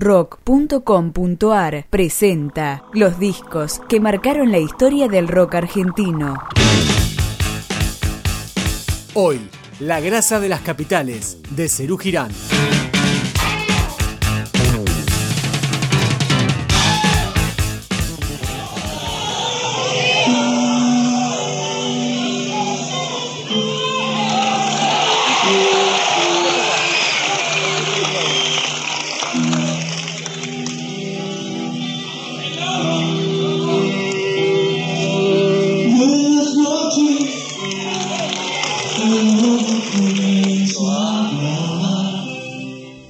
Rock.com.ar presenta los discos que marcaron la historia del rock argentino. Hoy, La grasa de las capitales, de Cerú Girán.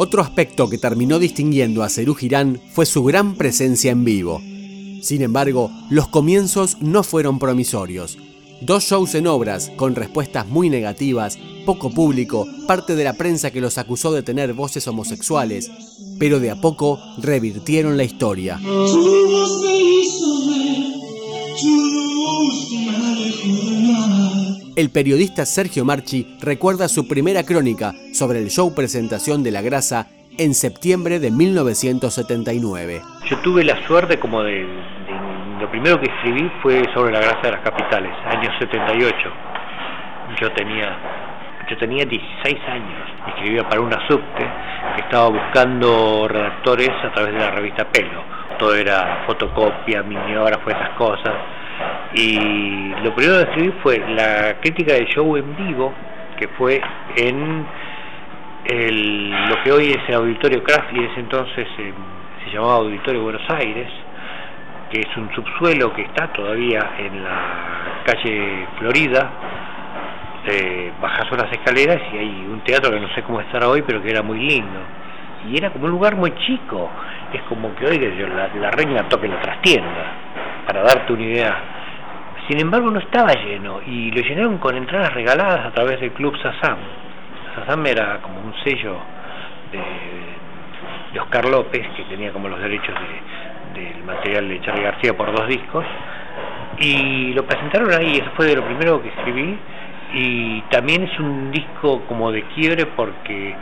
Otro aspecto que terminó distinguiendo a Cerú Girán fue su gran presencia en vivo. Sin embargo, los comienzos no fueron promisorios. Dos shows en obras, con respuestas muy negativas, poco público, parte de la prensa que los acusó de tener voces homosexuales, pero de a poco revirtieron la historia. El periodista Sergio Marchi recuerda su primera crónica sobre el show presentación de La Grasa en septiembre de 1979. Yo tuve la suerte como de, lo primero que escribí fue sobre la grasa de las capitales, año 78. Yo tenía yo tenía 16 años, escribía para una subte que estaba buscando redactores a través de la revista Pelo. Todo era fotocopia, mimeógrafo, esas cosas y lo primero que escribí fue la crítica del show en vivo, que fue en lo que hoy es el Auditorio Craft y ese entonces eh, se llamaba Auditorio Buenos Aires, que es un subsuelo que está todavía en la calle Florida. Eh, bajas unas escaleras y hay un teatro que no sé cómo estará hoy, pero que era muy lindo. Y era como un lugar muy chico. Es como que hoy la, la reina toque la trastienda, para darte una idea sin embargo no estaba lleno y lo llenaron con entradas regaladas a través del Club Sazam. Sazam era como un sello de, Oscar López, que tenía como los derechos del material de Charlie García por dos discos. Y lo presentaron ahí, eso fue de lo primero que escribí. Y también es un disco como de quiebre porque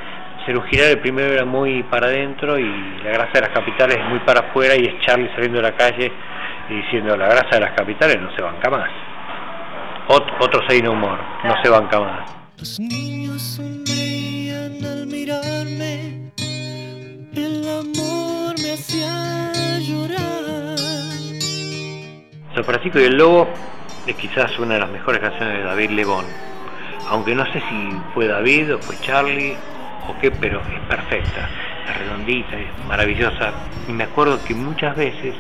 Cerú Girar el primero era muy para adentro y La Grasa de las Capitales es muy para afuera y es Charlie saliendo de la calle diciendo la grasa de las capitales no se banca más. otro seino humor, no se banca más. Los niños sonreían al mirarme, el amor me hacía llorar. San Francisco y el Lobo es quizás una de las mejores canciones de David Lebón, aunque no sé si fue David o fue Charlie o qué, pero es perfecta, es redondita, es maravillosa. Y me acuerdo que muchas veces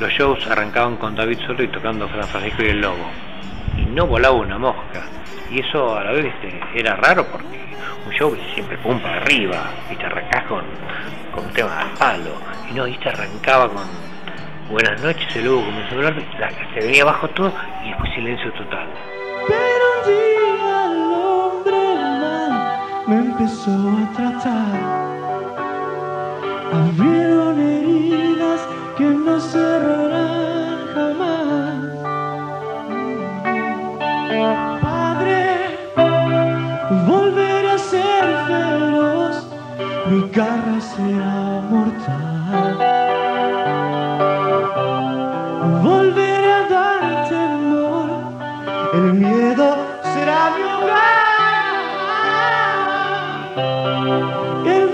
los shows arrancaban con David solo y tocando Fran Francisco y el Lobo. Y no volaba una mosca. Y eso a la vez era raro porque un show siempre pum para arriba, y te arrancás con, con un tema al palo. Y no, y te arrancaba con buenas noches, el Lobo comenzó a hablar, se venía abajo todo y después silencio total. Pero un día el hombre mal me empezó a tratar. El miedo será mi hogar. El bosque escuchará